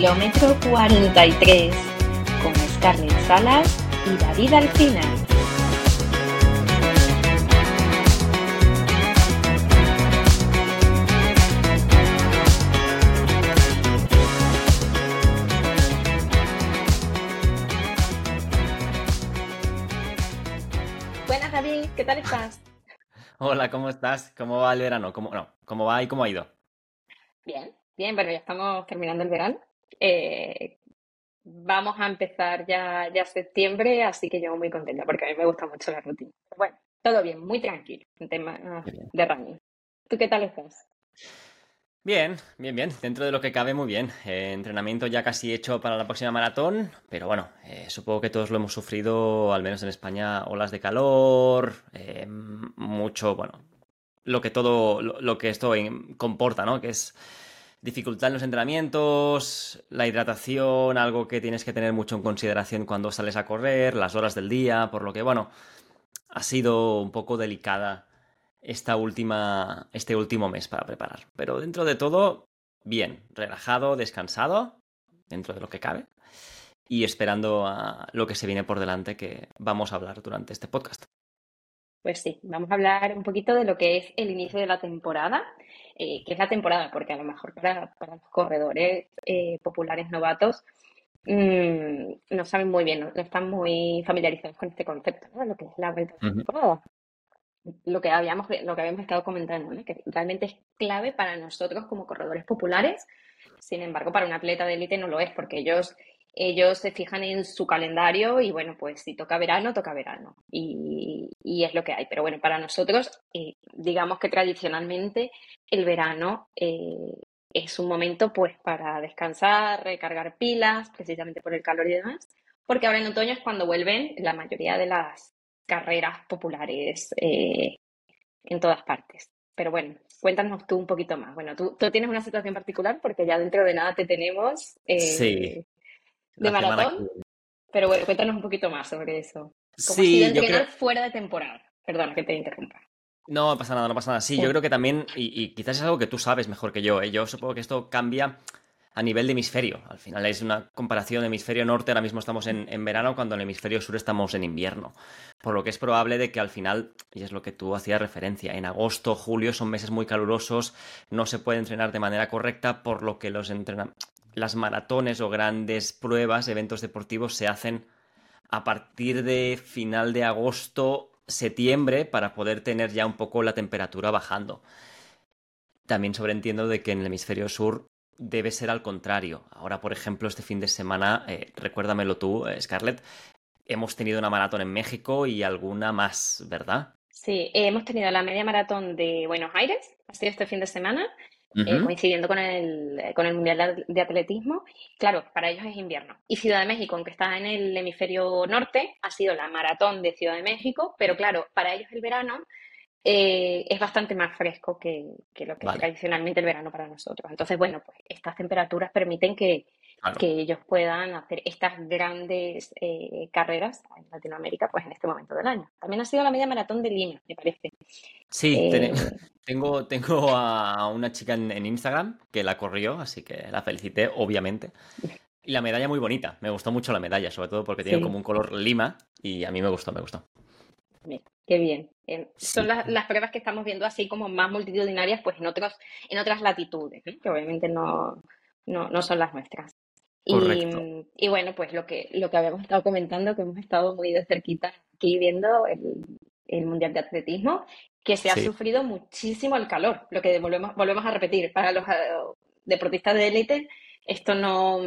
Kilómetro 43 con Scarlett Salas y David Alcina. Buenas David, ¿qué tal estás? Hola, ¿cómo estás? ¿Cómo va el verano? ¿Cómo, no, ¿cómo va y cómo ha ido? Bien, bien, bueno, ya estamos terminando el verano. Eh, vamos a empezar ya, ya septiembre, así que yo muy contenta porque a mí me gusta mucho la rutina. bueno, todo bien, muy tranquilo en tema de running. ¿Tú qué tal estás? Bien, bien, bien. Dentro de lo que cabe, muy bien. Eh, entrenamiento ya casi hecho para la próxima maratón, pero bueno, eh, supongo que todos lo hemos sufrido, al menos en España, olas de calor, eh, mucho, bueno, lo que todo, lo, que esto comporta, ¿no? Que es dificultad en los entrenamientos, la hidratación, algo que tienes que tener mucho en consideración cuando sales a correr, las horas del día, por lo que, bueno, ha sido un poco delicada esta última, este último mes para preparar. Pero dentro de todo, bien, relajado, descansado, dentro de lo que cabe, y esperando a lo que se viene por delante que vamos a hablar durante este podcast. Pues sí, vamos a hablar un poquito de lo que es el inicio de la temporada, eh, que es la temporada, porque a lo mejor para, los corredores eh, populares novatos mm, no saben muy bien, no, están muy familiarizados con este concepto, ¿no? Lo que es la vuelta de temporada lo que habíamos, lo que habíamos estado comentando, que realmente es clave para nosotros como corredores populares. Sin embargo, para un atleta de élite no lo es, porque ellos, ellos se fijan en su calendario y bueno, pues si toca verano, toca verano. Y, es lo que hay. Pero bueno, para nosotros, eh, digamos que tradicionalmente el verano eh, es un momento pues para descansar, recargar pilas, precisamente por el calor y demás. Porque ahora en otoño es cuando vuelven la mayoría de las, carreras populares eh, en todas partes. Pero bueno, cuéntanos tú un poquito más. Bueno, tú, tienes una situación particular porque ya dentro de nada te tenemos eh, de maratón. Pero bueno, cuéntanos un poquito más sobre eso. Como sí, si fuera de temporada. Perdona que te interrumpa. No pasa nada, no pasa nada. Sí, yo creo que también, y, y, quizás es algo que tú sabes mejor que yo, ¿eh? yo supongo que esto cambia a nivel de hemisferio. Al final es una comparación de hemisferio norte, ahora mismo estamos en, verano, cuando en el hemisferio sur estamos en invierno. Por lo que es probable de que al final, y es lo que tú hacías referencia, en agosto, julio son meses muy calurosos, no se puede entrenar de manera correcta, por lo que los las maratones o grandes pruebas, eventos deportivos se hacen a partir de final de agosto, septiembre, para poder tener ya un poco la temperatura bajando. También sobreentiendo de que en el hemisferio sur debe ser al contrario. Ahora, por ejemplo, este fin de semana, eh, recuérdamelo tú, eh, Scarlett, hemos tenido una maratón en México y alguna más, ¿verdad? Sí, hemos tenido la media maratón de Buenos Aires, ha sido este fin de semana, eh, coincidiendo con el, con el Mundial de Atletismo. Claro, para ellos es invierno. Y Ciudad de México, aunque está en el hemisferio norte, ha sido la maratón de Ciudad de México, pero claro, para ellos el verano eh, es bastante más fresco que, lo que es tradicionalmente el verano para nosotros. Entonces, bueno, pues estas temperaturas permiten que, ellos puedan hacer estas grandes eh, carreras en Latinoamérica, pues en este momento del año. También ha sido la media maratón de Lima, me parece. Sí, eh, tengo, tengo a una chica en, Instagram que la corrió, así que la felicité, obviamente. Y la medalla muy bonita, me gustó mucho la medalla, sobre todo porque tiene como un color lima y a mí me gustó, me gustó. Bien, qué bien. Son las, pruebas que estamos viendo así como más multitudinarias, pues en otros, en otras latitudes, que obviamente no, no, son las nuestras. Y, y, bueno, pues lo que, lo que habíamos estado comentando, que hemos estado muy de cerquita aquí viendo el, Mundial de Atletismo, que se ha sufrido muchísimo el calor, lo que volvemos, volvemos a repetir, para los eh, deportistas de élite esto no,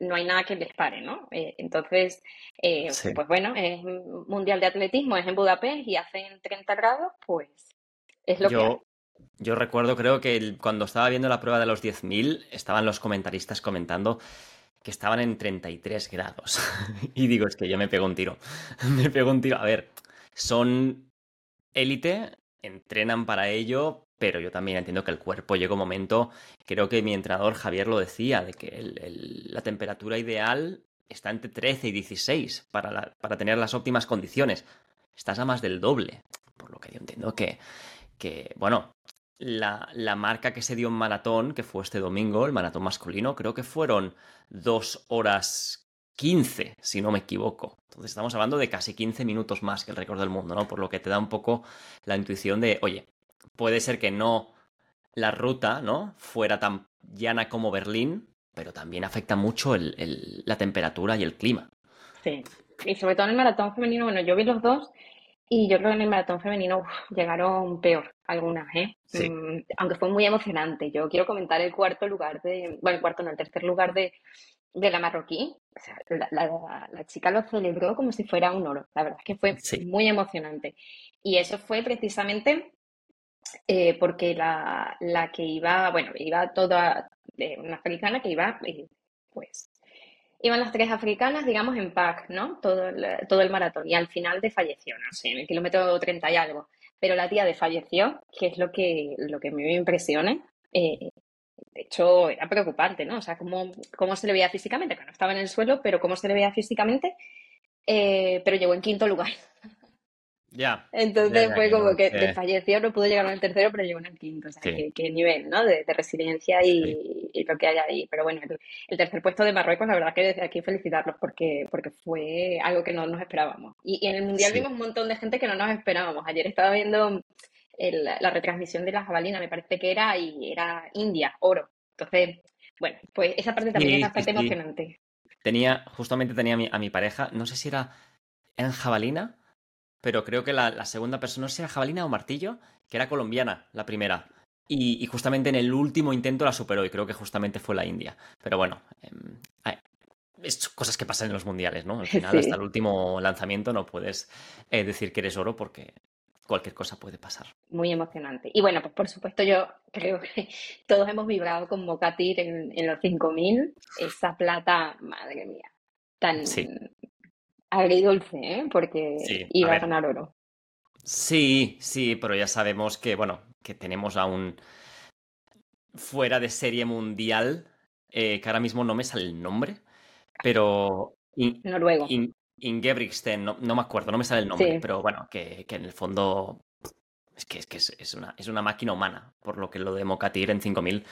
no hay nada que les pare, ¿no? Eh, entonces, eh, pues bueno, es Mundial de Atletismo, es en Budapest y hacen 30 grados, pues es lo que Yo recuerdo, creo que cuando estaba viendo la prueba de los 10.000, estaban los comentaristas comentando que estaban en 33 grados. y digo, es que yo me pego un tiro. me pego un tiro. A ver, son élite, entrenan para ello, pero yo también entiendo que el cuerpo llega un momento, creo que mi entrenador Javier lo decía, de que la temperatura ideal está entre 13 y 16 para, para, tener las óptimas condiciones. Estás a más del doble, por lo que yo entiendo que, que, bueno, la, la, marca que se dio en maratón, que fue este domingo, el maratón masculino, creo que fueron dos horas 15, si no me equivoco. Entonces estamos hablando de casi 15 minutos más que el récord del mundo, ¿no? Por lo que te da un poco la intuición de, oye, puede ser que no la ruta, ¿no? Fuera tan llana como Berlín, pero también afecta mucho el, la temperatura y el clima. Sí, y sobre todo en el maratón femenino, bueno, yo vi los dos y yo creo que en el maratón femenino llegaron peor algunas, ¿eh? Mm, aunque fue muy emocionante. Yo quiero comentar el cuarto lugar de, bueno, el cuarto no, el tercer lugar de, de la marroquí. O sea, la, chica lo celebró como si fuera un oro. La verdad es que fue muy emocionante. Y eso fue precisamente eh, porque la, la, que iba, bueno, iba toda, de una africana que iba, eh, pues, iban las tres africanas, digamos, en pack, ¿no? Todo el, todo el maratón. Y al final desfalleció, no sé, en el kilómetro 30 y algo. Pero la tía desfalleció, que es lo que, lo que me impresiona. Eh, de hecho, era preocupante, ¿no? O sea, cómo, cómo se le veía físicamente, que no estaba en el suelo, pero cómo se le veía físicamente. pero llegó en quinto lugar. Ya. Entonces fue como que desfalleció, no pudo llegar al tercero, pero llegó en el quinto. O sea, qué, nivel, ¿no? De, resiliencia y, lo que hay ahí. Pero bueno, el, tercer puesto de Marruecos, la verdad que desde aquí felicitarlos porque, porque fue algo que no nos esperábamos. Y, en el Mundial vimos un montón de gente que no nos esperábamos. Ayer estaba viendo la retransmisión de la jabalina, me parece que era, y era India, oro. Entonces, bueno, pues esa parte también es bastante emocionante. Tenía, justamente tenía a mi, a mi pareja, no sé si era en jabalina pero creo que la, segunda persona, no sé Jabalina o Martillo, que era colombiana, la primera. Y, justamente en el último intento la superó y creo que justamente fue la India. Pero bueno, eh, es cosas que pasan en los mundiales, ¿no? Al final, hasta el último lanzamiento no puedes eh, decir que eres oro porque cualquier cosa puede pasar. Muy emocionante. Y bueno, pues por supuesto yo creo que todos hemos vibrado con Mocatir en, en los 5000. Esa plata, madre mía, tan, agridulce, ¿eh? Porque iba a, ganar oro. Sí, sí, pero ya sabemos que, bueno, que tenemos a un fuera de serie mundial, eh, que ahora mismo no me sale el nombre, pero... Noruego. Ingebrigtsen, no, no, me acuerdo, no me sale el nombre, pero bueno, que, en el fondo es que, es, que es, una, es una máquina humana, por lo que lo de Mocatir en 5000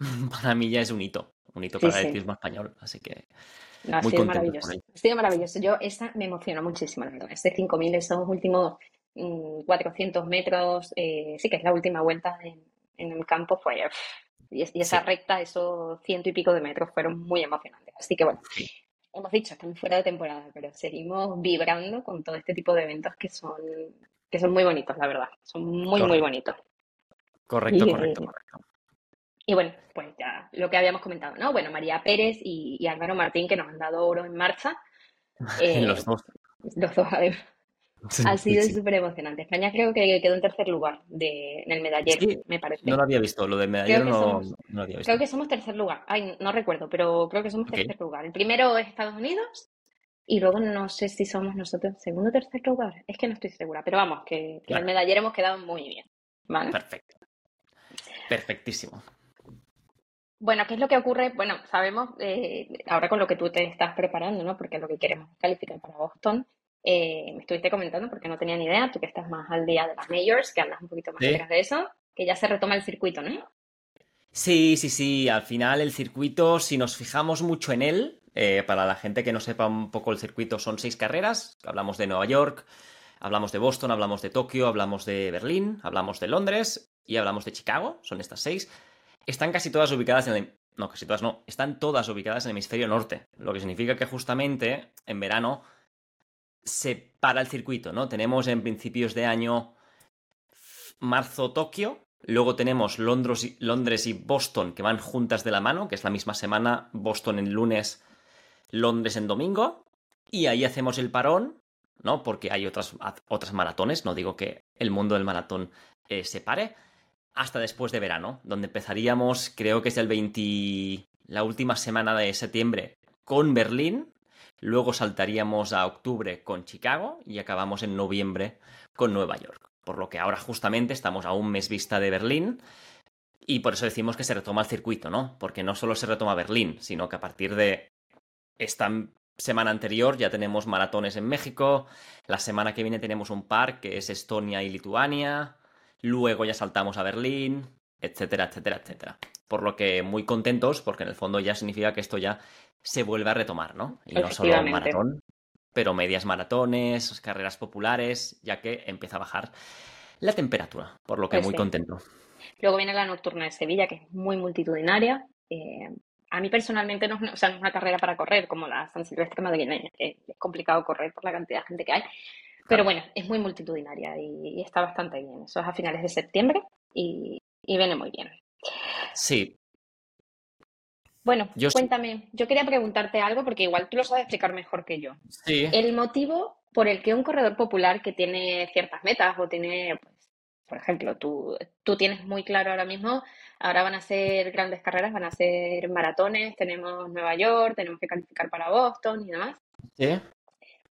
para mí ya es un hito, un hito para el atletismo español, así que ha sido maravilloso. Ha sido maravilloso. Yo, esa me emociona muchísimo, la verdad. Este 5.000, esos últimos 400 mm, metros, eh, sí que es la última vuelta en, el campo, fue. y, esa recta, esos ciento y pico de metros, fueron muy emocionantes. Así que bueno, hemos dicho, estamos fuera de temporada, pero seguimos vibrando con todo este tipo de eventos que son, que son muy bonitos, la verdad. Son muy, muy bonitos. Correcto, correcto, correcto. Y bueno, pues ya lo que habíamos comentado, ¿no? Bueno, María Pérez y, Álvaro Martín que nos han dado oro en marcha. Eh, los dos. Los dos, además. ha sido súper emocionante. España creo que quedó en tercer lugar de, en el medallero, me parece. No lo había visto, lo del medallero no, lo había visto. Creo que somos tercer lugar. Ay, no recuerdo, pero creo que somos tercer lugar. El primero es Estados Unidos y luego no sé si somos nosotros segundo o tercer lugar. Es que no estoy segura, pero vamos, que, en el medallero hemos quedado muy bien. ¿vale? Perfecto. Perfectísimo. Bueno, ¿qué es lo que ocurre? Bueno, sabemos eh, ahora con lo que tú te estás preparando, ¿no? Porque lo que queremos calificar para Boston. Eh, me estuviste comentando porque no tenía ni idea, tú que estás más al día de las majors, que andas un poquito más detrás de eso, que ya se retoma el circuito, ¿no? Sí, sí, sí. Al final el circuito, si nos fijamos mucho en él, eh, para la gente que no sepa un poco el circuito, son seis carreras. Hablamos de Nueva York, hablamos de Boston, hablamos de Tokio, hablamos de Berlín, hablamos de Londres y hablamos de Chicago. Son estas seis. Están casi todas ubicadas en el... No, casi todas no. Están todas ubicadas en el hemisferio norte. Lo que significa que justamente en verano se para el circuito, ¿no? Tenemos en principios de año marzo-Tokio, luego tenemos Londres y, Londres y Boston que van juntas de la mano, que es la misma semana, Boston en lunes, Londres en domingo, y ahí hacemos el parón, ¿no? Porque hay otras, otras maratones, no digo que el mundo del maratón eh, se pare, hasta después de verano, donde empezaríamos, creo que es el 20, la última semana de septiembre con Berlín, luego saltaríamos a octubre con Chicago y acabamos en noviembre con Nueva York. Por lo que ahora justamente estamos a un mes vista de Berlín y por eso decimos que se retoma el circuito, ¿no? Porque no solo se retoma Berlín, sino que a partir de esta semana anterior ya tenemos maratones en México, la semana que viene tenemos un par que es Estonia y Lituania, luego ya saltamos a Berlín, etcétera, etcétera, etcétera. Por lo que muy contentos, porque en el fondo ya significa que esto ya se vuelve a retomar, ¿no? Y no solo maratón, pero medias maratones, carreras populares, ya que empieza a bajar la temperatura, por lo que pues muy contento. Luego viene la nocturna de Sevilla, que es muy multitudinaria. Eh, a mí personalmente no, es una carrera para correr como la San Silvestre madrileña, que es complicado correr por la cantidad de gente que hay. Pero bueno, es muy multitudinaria y, está bastante bien. Eso es a finales de septiembre y, viene muy bien. Sí. Bueno, cuéntame, yo quería preguntarte algo porque igual tú lo sabes explicar mejor que yo. Sí. El motivo por el que un corredor popular que tiene ciertas metas o tiene, pues, por ejemplo, tú, tú tienes muy claro ahora mismo, ahora van a ser grandes carreras, van a ser maratones, tenemos Nueva York, tenemos que calificar para Boston y demás. Sí.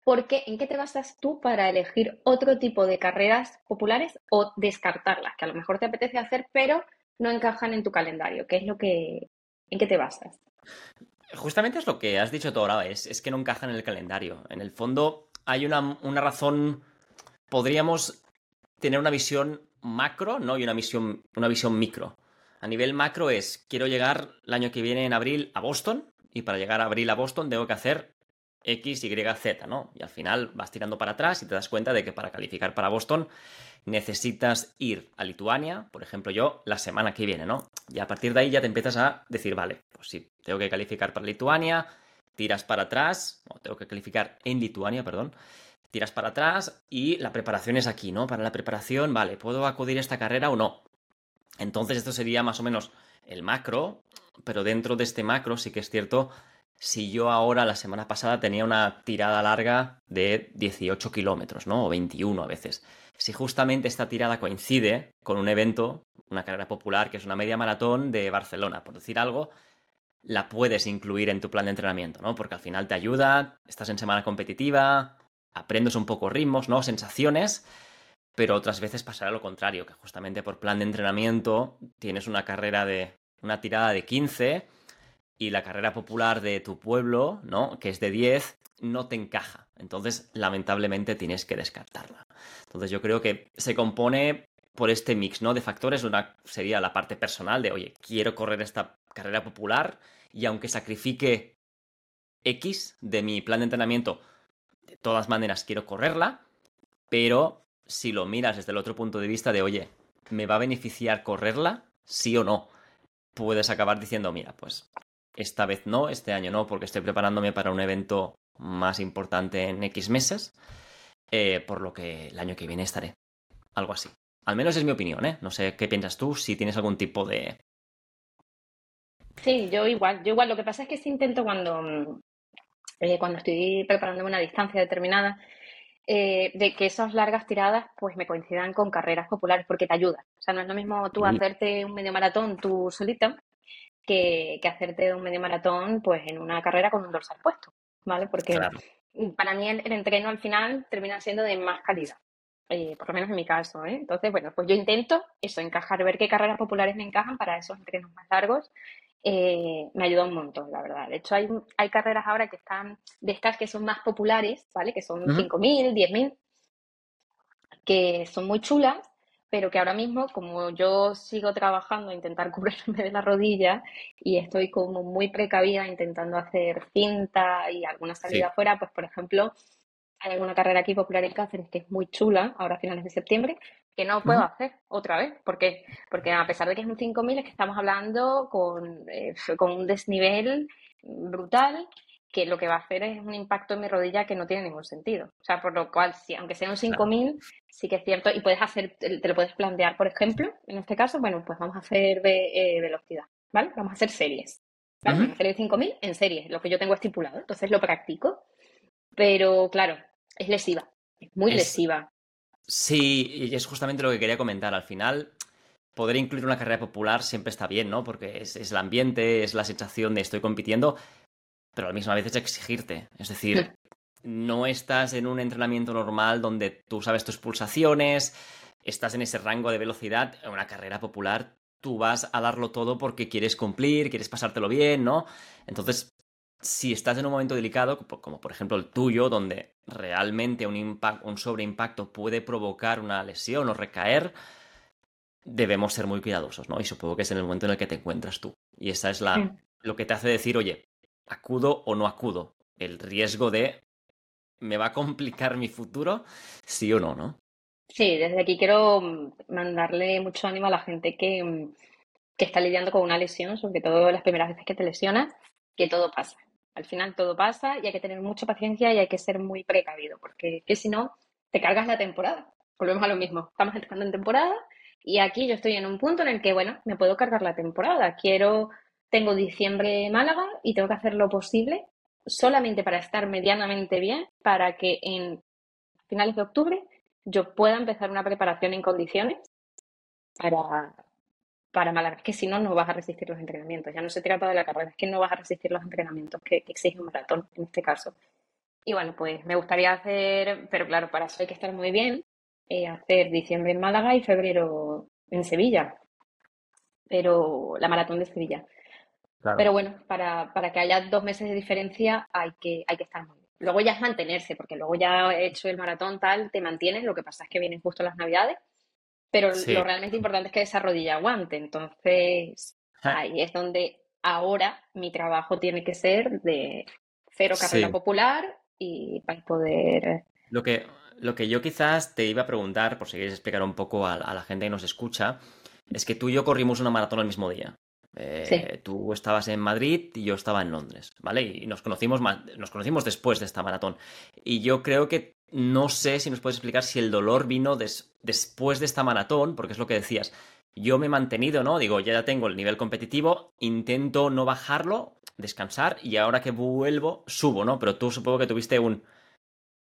¿Por qué? ¿En qué te basas tú para elegir otro tipo de carreras populares o descartarlas, que a lo mejor te apetece hacer, pero no encajan en tu calendario? ¿Qué es lo que, en qué te basas? Justamente es lo que has dicho tú ahora, es, es que no encajan en el calendario. En el fondo hay una, una razón, podríamos tener una visión macro, ¿no? Y una visión, una visión micro. A nivel macro es, quiero llegar el año que viene en abril a Boston, y para llegar a abril a Boston tengo que hacer X, Y, Z, ¿no? Y al final vas tirando para atrás y te das cuenta de que para calificar para Boston necesitas ir a Lituania, por ejemplo yo, la semana que viene, ¿no? Y a partir de ahí ya te empiezas a decir, vale, pues sí, tengo que calificar para Lituania, tiras para atrás, o tengo que calificar en Lituania, perdón, tiras para atrás y la preparación es aquí, ¿no? Para la preparación, vale, ¿puedo acudir a esta carrera o no? Entonces esto sería más o menos el macro, pero dentro de este macro sí que es cierto si yo ahora la semana pasada tenía una tirada larga de 18 kilómetros, ¿no? O 21 a veces. Si justamente esta tirada coincide con un evento, una carrera popular, que es una media maratón de Barcelona, por decir algo, la puedes incluir en tu plan de entrenamiento, ¿no? Porque al final te ayuda, estás en semana competitiva, aprendes un poco ritmos, ¿no? Sensaciones, pero otras veces pasará lo contrario, que justamente por plan de entrenamiento tienes una carrera de una tirada de 15 y la carrera popular de tu pueblo, ¿no? Que es de 10, no te encaja. Entonces, lamentablemente, tienes que descartarla. Entonces, yo creo que se compone por este mix, ¿no? De factores. Una sería la parte personal de, oye, quiero correr esta carrera popular y aunque sacrifique X de mi plan de entrenamiento, de todas maneras quiero correrla, pero si lo miras desde el otro punto de vista de, oye, ¿me va a beneficiar correrla? Sí o no. Puedes acabar diciendo, mira, pues esta vez no, este año no, porque estoy preparándome para un evento más importante en X meses, eh, por lo que el año que viene estaré. Algo así. Al menos es mi opinión, ¿eh? No sé qué piensas tú, si tienes algún tipo de... Sí, yo igual. Yo igual. Lo que pasa es que sí intento cuando, eh, cuando estoy preparándome una distancia determinada, eh, de que esas largas tiradas pues me coincidan con carreras populares porque te ayuda. O sea, no es lo mismo tú hacerte un medio maratón tú solito que, hacerte un medio maratón pues en una carrera con un dorsal puesto, ¿vale? Porque para mí el, entreno al final termina siendo de más calidad. Eh, por lo menos en mi caso, ¿eh? Entonces, bueno, pues yo intento eso, encajar, ver qué carreras populares me encajan para esos entrenos más largos. Eh, me ayuda un montón, la verdad. De hecho, hay, hay carreras ahora que están, de estas que son más populares, ¿vale? Que son 5.000, 10.000, que son muy chulas pero que ahora mismo, como yo sigo trabajando a intentar cubrirme de la rodilla y estoy como muy precavida intentando hacer cinta y alguna salida afuera, pues por ejemplo, hay alguna carrera aquí popular en Cáceres que es muy chula, ahora a finales de septiembre, que no puedo hacer otra vez. ¿Por qué? Porque a pesar de que es un 5.000, es que estamos hablando con, eh, con un desnivel brutal que lo que va a hacer es un impacto en mi rodilla que no tiene ningún sentido. O sea, por lo cual, si, aunque sea un 5000, sí que es cierto, y puedes hacer, te lo puedes plantear, por ejemplo, en este caso, bueno, pues vamos a hacer de, eh, velocidad, ¿vale? Vamos a hacer series. Vamos a hacer el 5000 en series, lo que yo tengo estipulado. Entonces lo practico, pero claro, es lesiva, es muy lesiva. Sí, y es justamente lo que quería comentar. Al final, poder incluir una carrera popular siempre está bien, ¿no? Porque es, es el ambiente, es la sensación de estoy compitiendo, pero a la misma vez es exigirte. Es decir, no estás en un entrenamiento normal donde tú sabes tus pulsaciones, estás en ese rango de velocidad, en una carrera popular tú vas a darlo todo porque quieres cumplir, quieres pasártelo bien, ¿no? Entonces, si estás en un momento delicado, como por ejemplo el tuyo, donde realmente un, un sobreimpacto puede provocar una lesión o recaer, debemos ser muy cuidadosos, ¿no? Y supongo que es en el momento en el que te encuentras tú. Y esa es la, lo que te hace decir, oye, acudo o no acudo. El riesgo de, ¿me va a complicar mi futuro? Sí o no, ¿no? Sí, desde aquí quiero mm, mandarle mucho ánimo a la gente que, mm, que está lidiando con una lesión, sobre todo las primeras veces que te lesionas, que todo pasa. Al final todo pasa y hay que tener mucha paciencia y hay que ser muy precavido, porque que si no, te cargas la temporada. Volvemos a lo mismo. Estamos entrando en temporada y aquí yo estoy en un punto en el que, bueno, me puedo cargar la temporada. Quiero, tengo diciembre Málaga y tengo que hacer lo posible solamente para estar medianamente bien, para que en finales de octubre yo pueda empezar una preparación en condiciones para, para Málaga. Es que si no, no vas a resistir los entrenamientos. Ya no se trata de la carrera, es que no vas a resistir los entrenamientos que, que exige un maratón en este caso. Y bueno, pues me gustaría hacer, pero claro, para eso hay que estar muy bien, eh, hacer diciembre en Málaga y febrero en Sevilla. Pero la maratón de Sevilla. Pero bueno, para, para, que haya dos meses de diferencia hay que, hay que estar muy bien. Luego ya es mantenerse, porque luego ya he hecho el maratón tal, te mantienes, lo que pasa es que vienen justo las navidades, pero lo realmente importante es que esa rodilla aguante. Entonces, ahí es donde ahora mi trabajo tiene que ser de cero carrera popular y para poder... Lo que, lo que yo quizás te iba a preguntar, por si quieres explicar un poco a, la gente que nos escucha, es que tú y yo corrimos una maratón el mismo día. Eh, tú estabas en Madrid y yo estaba en Londres, ¿vale? Y nos conocimos, nos conocimos después de esta maratón. Y yo creo que no sé si nos puedes explicar si el dolor vino después de esta maratón, porque es lo que decías. Yo me he mantenido, ¿no? Digo, ya tengo el nivel competitivo, intento no bajarlo, descansar y ahora que vuelvo, subo, ¿no? Pero tú supongo que tuviste un,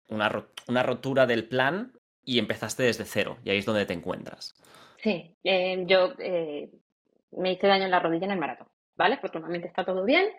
una, una rotura del plan y empezaste desde cero y ahí es donde te encuentras. Sí, eh, yo eh, me hice daño en la rodilla en el maratón, ¿vale? Afortunadamente está todo bien,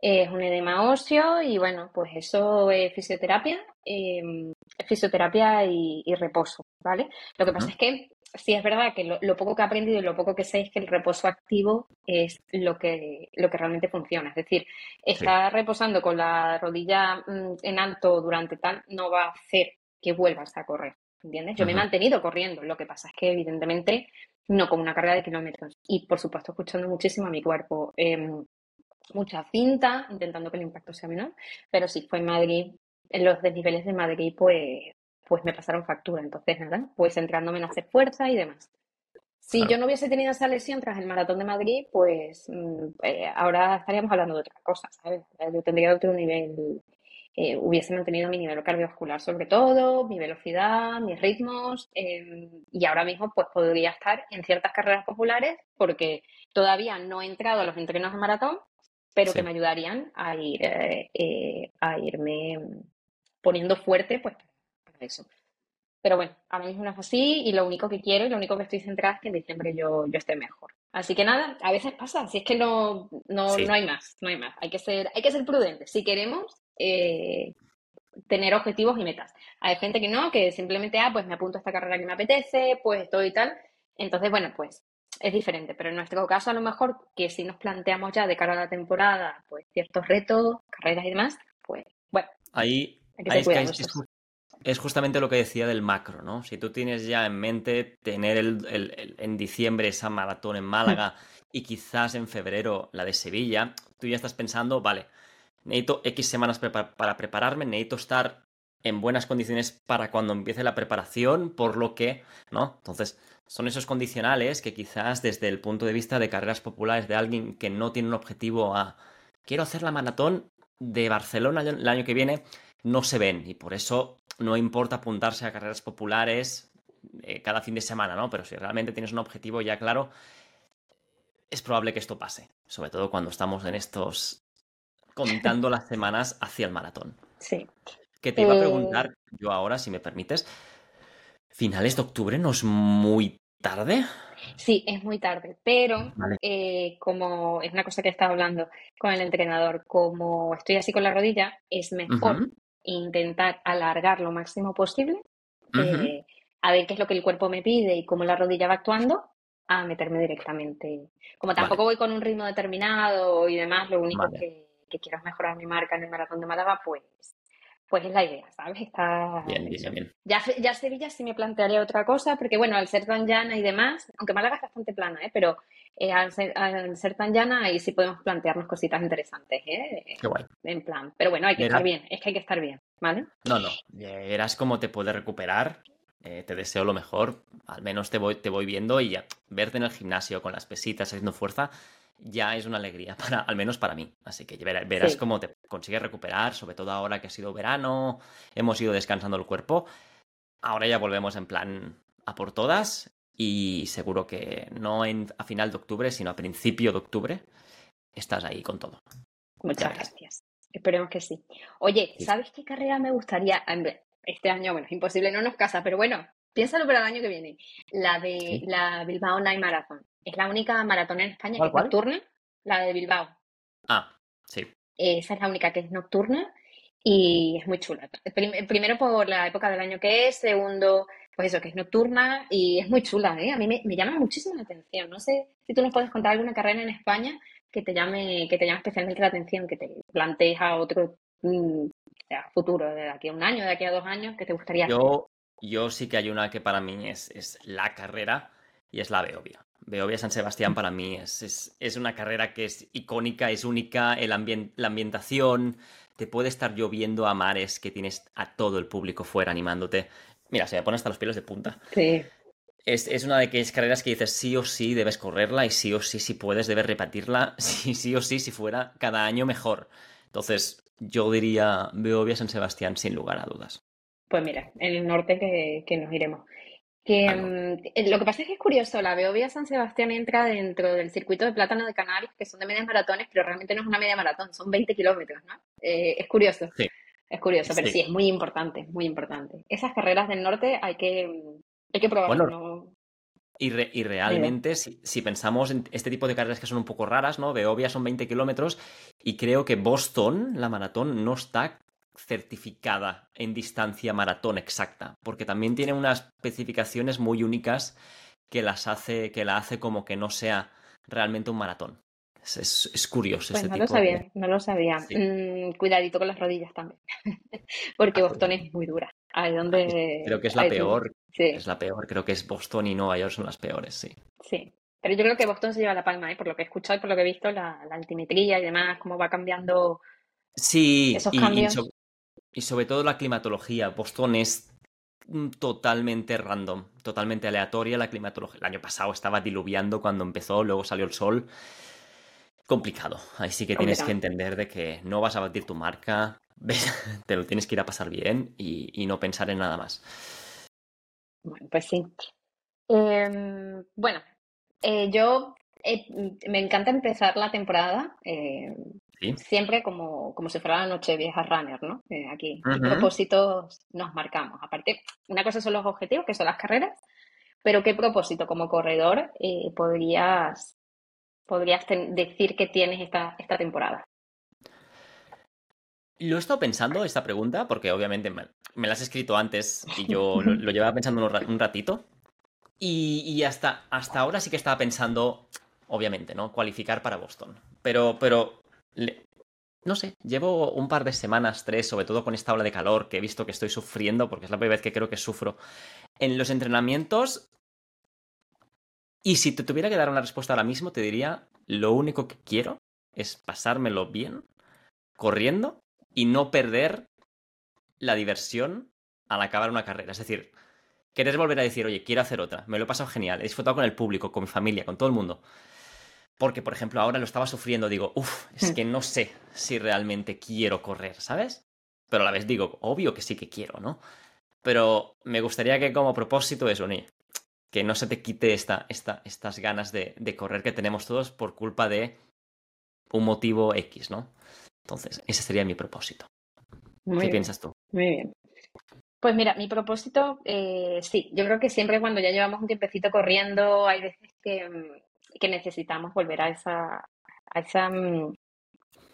es un edema óseo y bueno, pues eso es fisioterapia, em, fisioterapia y, reposo, ¿vale? Lo que pasa es que sí es verdad que lo, poco que he aprendido y lo poco que sé es que el reposo activo es lo que, lo que realmente funciona. Es decir, estar reposando con la rodilla mm, en alto durante tal no va a hacer que vuelvas a correr. ¿Entiendes? Yo me he mantenido corriendo. Lo que pasa es que, evidentemente, no con una carga de kilómetros. Y, por supuesto, escuchando muchísimo a mi cuerpo. Em, mucha cinta, intentando que el impacto sea menor. Pero sí, fue en Madrid, en los desniveles de Madrid, pues pues me pasaron factura. Entonces, nada, pues entrándome en hacer fuerza y demás. Si yo no hubiese tenido esa lesión tras el maratón de Madrid, pues mm, eh, ahora estaríamos hablando de otra cosa, ¿sabes? Yo tendría otro nivel, eh, hubiese mantenido mi nivel cardiovascular sobre todo, mi velocidad, mis ritmos, em, y ahora mismo pues podría estar en ciertas carreras populares porque todavía no he entrado a los entrenos de maratón, pero que me ayudarían a ir eh, a irme poniendo fuerte pues eso. Pero bueno, ahora mismo no es así y lo único que quiero y lo único que estoy centrada es que en diciembre yo, yo esté mejor. Así que nada, a veces pasa, si es que no, no, no hay más, no hay más. Hay que ser, hay que ser prudentes. Si queremos eh, tener objetivos y metas. Hay gente que no, que simplemente, ah, pues me apunto a esta carrera que me apetece, pues estoy y tal. Entonces, bueno, pues es diferente. Pero en nuestro caso, a lo mejor que si nos planteamos ya de cara a la temporada, pues ciertos retos, carreras y demás, pues bueno. Ahí, ahí es, es justamente lo que decía del macro, ¿no? Si tú tienes ya en mente tener el, en diciembre esa maratón en Málaga y quizás en febrero la de Sevilla, tú ya estás pensando, vale, necesito X semanas para prepararme, necesito estar en buenas condiciones para cuando empiece la preparación, por lo que, ¿no? Entonces, son esos condicionales que quizás desde el punto de vista de carreras populares de alguien que no tiene un objetivo a quiero hacer la maratón de Barcelona el año que viene, no se ven y por eso no importa apuntarse a carreras populares eh, cada fin de semana, ¿no? Pero si realmente tienes un objetivo ya claro, es probable que esto pase, sobre todo cuando estamos en estos contando las semanas hacia el maratón. Sí. Que te iba a eh, preguntar yo ahora, si me permites, finales de octubre no es muy tarde. Sí, es muy tarde, pero eh, como es una cosa que he estado hablando con el entrenador, como estoy así con la rodilla, es mejor intentar alargar lo máximo posible, eh, a ver qué es lo que el cuerpo me pide y cómo la rodilla va actuando, a meterme directamente. Como tampoco voy con un ritmo determinado y demás, lo único que, quiero es mejorar mi marca en el maratón de Málaga, pues, pues es la idea, ¿sabes? Está... Bien, bien, bien. Ya, ya Sevilla sí me plantearía otra cosa, porque bueno, al ser tan llana y demás, aunque Málaga es bastante plana, ¿eh? Pero eh, al, ser, tan llana ahí sí podemos plantearnos cositas interesantes, ¿eh? Qué guay. En plan, pero bueno, hay que estar bien, es que hay que estar bien, ¿vale? No, no, verás cómo te puedes recuperar, eh, te deseo lo mejor, al menos te voy, te voy viendo y ya, verte en el gimnasio con las pesitas haciendo fuerza ya es una alegría, para, al menos para mí. Así que verás, cómo te consigues recuperar, sobre todo ahora que ha sido verano, hemos ido descansando el cuerpo. Ahora ya volvemos en plan a por todas y seguro que no en, a final de octubre, sino a principio de octubre, estás ahí con todo. Muchas gracias. Esperemos que sí. Oye, ¿sabes qué carrera me gustaría? Este año, bueno, es imposible, no nos casa, pero bueno, piénsalo para el año que viene. La de la Bilbao Night Marathon. Es la única maratón en España que es nocturna, la de Bilbao. Ah, sí. Esa es la única que es nocturna y es muy chula. Primero por la época del año que es, segundo, pues eso, que es nocturna y es muy chula, ¿eh? A mí me, llama muchísimo la atención. No sé si tú nos puedes contar alguna carrera en España que te llame, que te llame especialmente la atención, que te plantees a otro mm, futuro, de aquí a un año, de aquí a dos años, que te gustaría yo, Yo sí que hay una que para mí es, es la carrera y es la Beovia. Beovia San Sebastián para mí es, es, una carrera que es icónica, es única, el la ambientación, te puede estar lloviendo a mares que tienes a todo el público fuera animándote. Mira, se me pone hasta los pelos de punta. Sí. Es, una de aquellas carreras que dices sí o sí debes correrla y sí o sí si puedes debes repetirla, sí, sí o sí si fuera cada año mejor. Entonces yo diría Beovia San Sebastián sin lugar a dudas. Pues mira, en el norte que, que nos iremos. Que, mm, lo que pasa es que es curioso, la Beovia San Sebastián entra dentro del circuito de Plátano de Canarias, que son de medias maratones, pero realmente no es una media maratón, son 20 kilómetros, ¿no? Eh, es curioso. Sí. Es curioso, pero sí. es muy importante, muy importante. Esas carreras del norte hay que, hay que probarlas. Y, y, realmente, si, si, pensamos en este tipo de carreras que son un poco raras, ¿no? Beovia son 20 kilómetros y creo que Boston, la maratón, no está certificada en distancia maratón exacta, porque también tiene unas especificaciones muy únicas que las hace, que la hace como que no sea realmente un maratón. Es, curioso. Pues no, lo sabía, no lo sabía, mm, cuidadito con las rodillas también, porque ah, Boston es muy dura. Donde... Creo que es la peor. Es la peor. Creo que es Boston y Nueva York son las peores, sí. Sí. Pero yo creo que Boston se lleva la palma, ¿eh? por lo que he escuchado y por lo que he visto, la, altimetría y demás, cómo va cambiando Sí, esos cambios. Y sobre todo la climatología. Boston es totalmente random, totalmente aleatoria la climatología. El año pasado estaba diluviando cuando empezó, luego salió el sol. Complicado. Ahí sí que tienes que entender de que no vas a batir tu marca, te lo tienes que ir a pasar bien y, no pensar en nada más. Bueno, pues sí. Em, bueno, eh, yo eh, me encanta empezar la temporada eh, Siempre como, como si fuera la noche vieja runner, ¿no? Eh, aquí, ¿qué propósitos nos marcamos? Aparte, una cosa son los objetivos, que son las carreras, pero ¿qué propósito como corredor podrías, podrías decir que tienes esta, esta temporada? Lo he estado pensando esta pregunta, porque obviamente me, la has escrito antes y yo lo, llevaba pensando un ratito. Y, y, hasta, hasta ahora sí que estaba pensando, obviamente, ¿no? Cualificar para Boston. Pero, pero no sé, llevo un par de semanas, tres, sobre todo con esta ola de calor que he visto que estoy sufriendo, porque es la primera vez que creo que sufro en los entrenamientos. Y si te tuviera que dar una respuesta ahora mismo, te diría, lo único que quiero es pasármelo bien, corriendo, y no perder la diversión al acabar una carrera. Es decir, querer volver a decir, oye, quiero hacer otra, me lo he pasado genial, he disfrutado con el público, con mi familia, con todo el mundo. Porque, por ejemplo, ahora lo estaba sufriendo, digo, uff, es hmm. que no sé si realmente quiero correr, ¿sabes? Pero a la vez digo, obvio que sí que quiero, ¿no? Pero me gustaría que como propósito eso, ni que no se te quite esta, esta, estas ganas de, correr que tenemos todos por culpa de un motivo X, ¿no? Entonces, ese sería mi propósito. ¿Qué piensas tú? Muy bien. Pues mira, mi propósito, eh, sí, yo creo que siempre cuando ya llevamos un tiempecito corriendo, hay veces que, mm, que necesitamos volver a esa, a esa mm,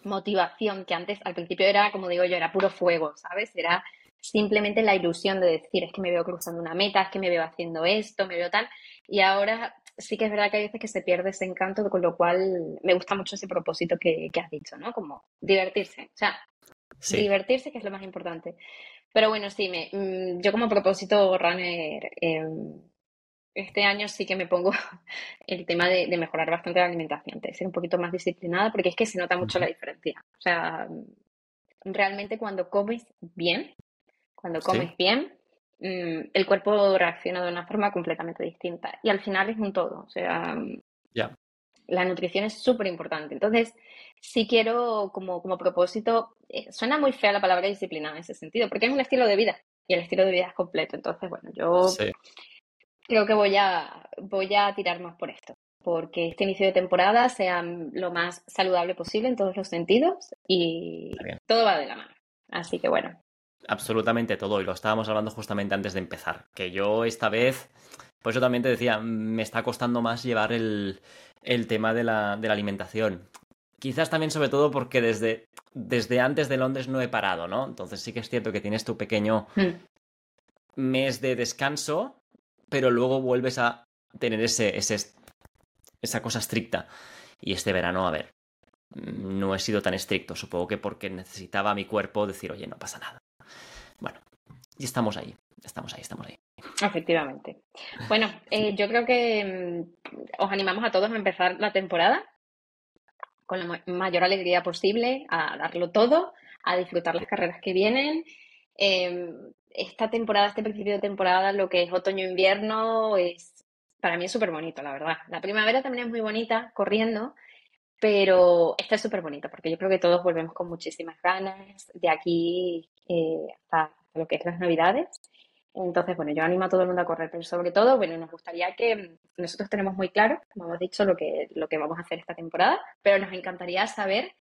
motivación que antes, al principio era, como digo yo, era puro fuego, ¿sabes? Era simplemente la ilusión de decir, es que me veo cruzando una meta, es que me veo haciendo esto, me veo tal. Y ahora sí que es verdad que hay veces que se pierde ese encanto, con lo cual me gusta mucho ese propósito que, que has dicho, ¿no? Como divertirse. O sea, divertirse, que es lo más importante. Pero bueno, sí, me, mm, yo como propósito runner, em, este año sí que me pongo el tema de, mejorar bastante la alimentación, de ser un poquito más disciplinada, porque es que se nota mucho la diferencia. O sea, realmente cuando comes bien, cuando comes bien, mm, el cuerpo reacciona de una forma completamente distinta. Y al final es un todo. O sea, la nutrición es súper importante. Entonces, sí quiero como, como propósito, eh, suena muy fea la palabra disciplina en ese sentido, porque es un estilo de vida y el estilo de vida es completo. Entonces, bueno, yo creo que voy a, voy a tirar más por esto, porque este inicio de temporada sea lo más saludable posible en todos los sentidos y todo va de la mano. Así que bueno. Absolutamente todo, y lo estábamos hablando justamente antes de empezar, que yo esta vez, por eso también te decía, me está costando más llevar el, el tema de la, de la alimentación. Quizás también sobre todo porque desde, desde antes de Londres no he parado, ¿no? Entonces sí que es cierto que tienes tu pequeño hmm. mes de descanso, pero luego vuelves a tener ese, ese, esa cosa estricta. Y este verano, a ver, no he sido tan estricto, supongo que porque necesitaba mi cuerpo decir, oye, no pasa nada. Bueno, y estamos ahí, estamos ahí, estamos ahí. Efectivamente. Bueno, eh, yo creo que mm, os animamos a todos a empezar la temporada con la mayor alegría posible, a darlo todo, a disfrutar las carreras que vienen. Em, esta temporada, este principio de temporada, lo que es otoño-invierno, es para mí es súper bonito, la verdad. La primavera también es muy bonita, corriendo, pero esta es súper bonita porque yo creo que todos volvemos con muchísimas ganas de aquí eh, hasta lo que es las Navidades. Entonces, bueno, yo animo a todo el mundo a correr, pero sobre todo, bueno, nos gustaría que nosotros tenemos muy claro, como hemos dicho, lo que, lo que vamos a hacer esta temporada, pero nos encantaría saber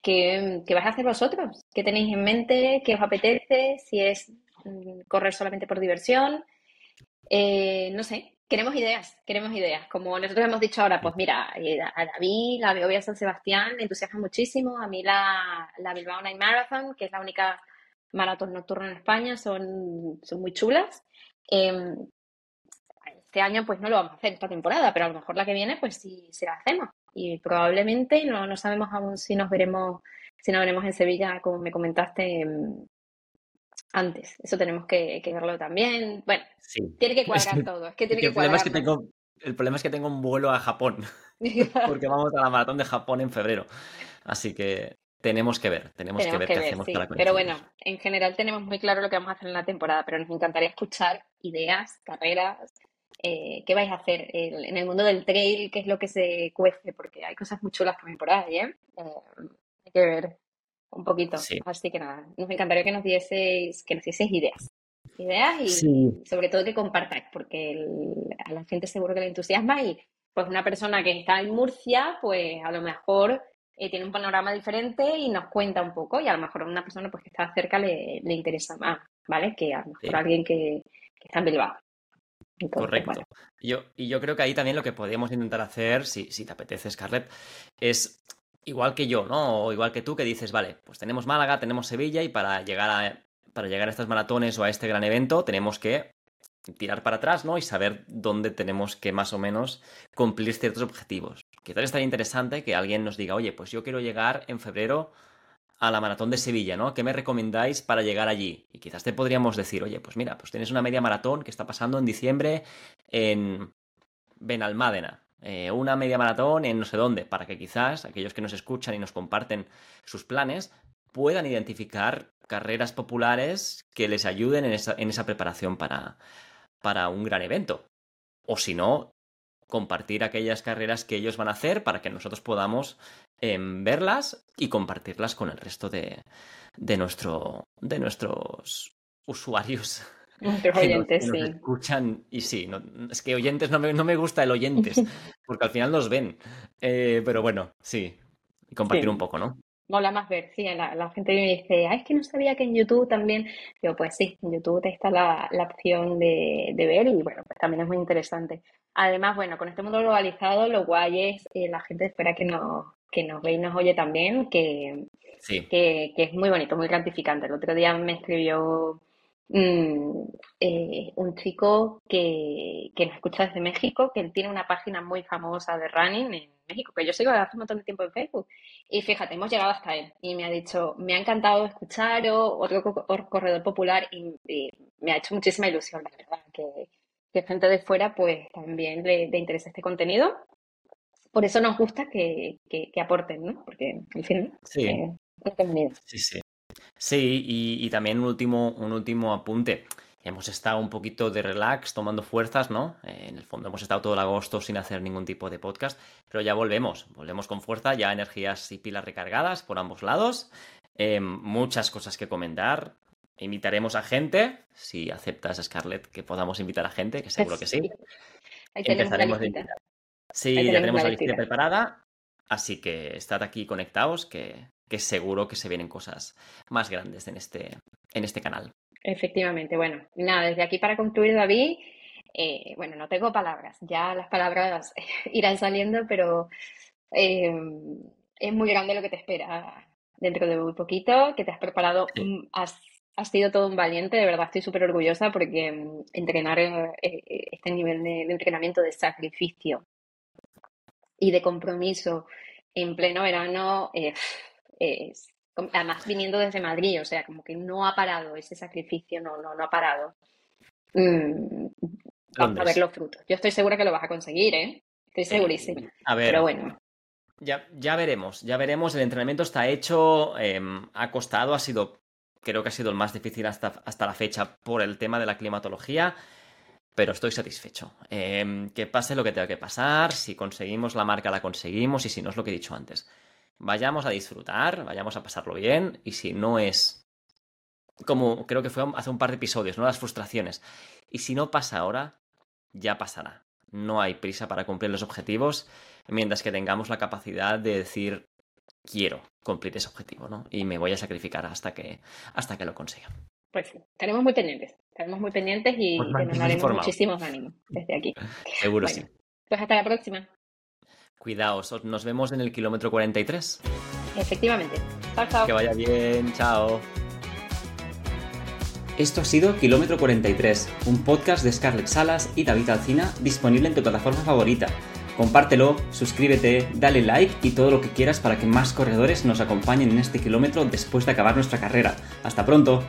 qué, qué vais a hacer vosotros, qué tenéis en mente, qué os apetece, si es mm, correr solamente por diversión, eh, no sé, queremos ideas, queremos ideas. Como nosotros hemos dicho ahora, pues mira, eh, a David, la Beovia San Sebastián, le entusiasma muchísimo, a mí la, la Bilbao Night Marathon, que es la única maratón nocturno en España, son, son muy chulas. Em, este año pues no lo vamos a hacer esta temporada, pero a lo mejor la que viene pues sí, se la hacemos. Y probablemente no, no sabemos aún si nos veremos, si nos veremos en Sevilla, como me comentaste em, antes. Eso tenemos que, verlo también. Bueno, tiene que cuadrar todo. Es que tiene que, el Problema es que tengo, el problema es que tengo un vuelo a Japón, porque vamos a la maratón de Japón en febrero. Así que tenemos que ver, tenemos, que ver qué hacemos para Pero bueno, en general tenemos muy claro lo que vamos a hacer en la temporada, pero nos encantaría escuchar ideas, carreras, eh, qué vais a hacer en el mundo del trail, qué es lo que se cuece, porque hay cosas muy chulas también por ahí, ¿eh? eh hay que ver un poquito. Así que nada, nos encantaría que nos dieseis, que nos dieseis ideas. Ideas y sobre todo que compartáis, porque a la gente seguro que le entusiasma y pues una persona que está en Murcia, pues a lo mejor eh, tiene un panorama diferente y nos cuenta un poco y a lo mejor a una persona pues, que está cerca le, interesa más, ¿vale? Que a lo mejor alguien que, está en Bilbao. Correcto. Yo, y yo creo que ahí también lo que podríamos intentar hacer, si, si te apetece, Scarlett, es igual que yo, ¿no? O igual que tú, que dices, vale, pues tenemos Málaga, tenemos Sevilla y para llegar a, para llegar a estas maratones o a este gran evento tenemos que tirar para atrás, ¿no? Y saber dónde tenemos que más o menos cumplir ciertos objetivos. Quizás estaría interesante que alguien nos diga, oye, pues yo quiero llegar en febrero a la maratón de Sevilla, ¿no? ¿Qué me recomendáis para llegar allí? Y quizás te podríamos decir, oye, pues mira, pues tienes una media maratón que está pasando en diciembre en Benalmádena, eh, una media maratón en no sé dónde, para que quizás aquellos que nos escuchan y nos comparten sus planes puedan identificar carreras populares que les ayuden en esa, en esa preparación para, para un gran evento. O si no, compartir aquellas carreras que ellos van a hacer para que nosotros podamos em, verlas y compartirlas con el resto de, de, de nuestros usuarios. Nuestros oyentes, sí. escuchan y sí, es que oyentes no me, no me, gusta el oyentes, porque al final los ven. Eh, pero bueno, sí, compartir un poco, ¿no? mola más ver, sí, la, gente me dice, ah, es que no sabía que en YouTube también, yo pues sí, en YouTube está la, la opción de, ver y bueno, pues también es muy interesante. Además, bueno, con este mundo globalizado, lo guay es eh, la gente espera que nos, que nos ve y nos oye también, que, que, es muy bonito, muy gratificante. El otro día me escribió mm, eh, un chico que, que nos escucha desde México, que tiene una página muy famosa de running en México, que yo sigo hace un montón de tiempo en Facebook. Y fíjate, hemos llegado hasta él y me ha dicho, me ha encantado escucharos, otro corredor popular y, me ha hecho muchísima ilusión, la verdad, que, que gente de fuera pues también le, interesa este contenido. Por eso nos gusta que, que, aporten, ¿no? Porque, en fin, sí. Eh, sí, sí. Sí, y, y, también un último, un último apunte. Hemos estado un poquito de relax, tomando fuerzas, ¿no? Eh, en el fondo hemos estado todo el agosto sin hacer ningún tipo de podcast, pero ya volvemos, volvemos con fuerza, ya energías y pilas recargadas por ambos lados. Eh, muchas cosas que comentar. Invitaremos a gente, si aceptas, Scarlett, que podamos invitar a gente, que seguro que sí. Empezaremos a invitar. Sí, ya tenemos la lista preparada, así que estad aquí conectados, que, que seguro que se vienen cosas más grandes en este, en este canal. Efectivamente, bueno, nada, desde aquí para concluir, David, eh, bueno, no tengo palabras, ya las palabras irán saliendo, pero eh, es muy grande lo que te espera dentro de muy poquito, que te has preparado, has, sido todo un valiente, de verdad estoy súper orgullosa porque mm, entrenar eh, este nivel de, entrenamiento de sacrificio y de compromiso en pleno verano es además viniendo desde Madrid, o sea, como que no ha parado ese sacrificio, no, no, no ha parado. Mm, vamos a ver los frutos. Yo estoy segura que lo vas a conseguir, ¿eh? Estoy segurísima. a ver. Pero bueno. Ya, ya veremos, ya veremos. El entrenamiento está hecho, em, ha costado, ha sido, creo que ha sido el más difícil hasta, hasta la fecha por el tema de la climatología pero estoy satisfecho. Em, que pase lo que tenga que pasar, si conseguimos la marca la conseguimos y si no es lo que he dicho antes vayamos a disfrutar, vayamos a pasarlo bien y si no es como creo que fue hace un par de episodios, ¿no? Las frustraciones. Y si no pasa ahora, ya pasará. No hay prisa para cumplir los objetivos, mientras que tengamos la capacidad de decir quiero cumplir ese objetivo, ¿no? Y me voy a sacrificar hasta que, hasta que lo consiga. Pues estaremos muy pendientes, estaremos muy pendientes y pues nos daremos muchísimos ánimos desde aquí. Seguro sí. Pues hasta la próxima. Cuidaos, nos vemos en el kilómetro 43. Efectivamente. Chao, chao. Que vaya bien, chao. Esto ha sido Kilómetro 43, un podcast de Scarlett Salas y David Alcina disponible en tu plataforma favorita. Compártelo, suscríbete, dale like y todo lo que quieras para que más corredores nos acompañen en este kilómetro después de acabar nuestra carrera. ¡Hasta pronto!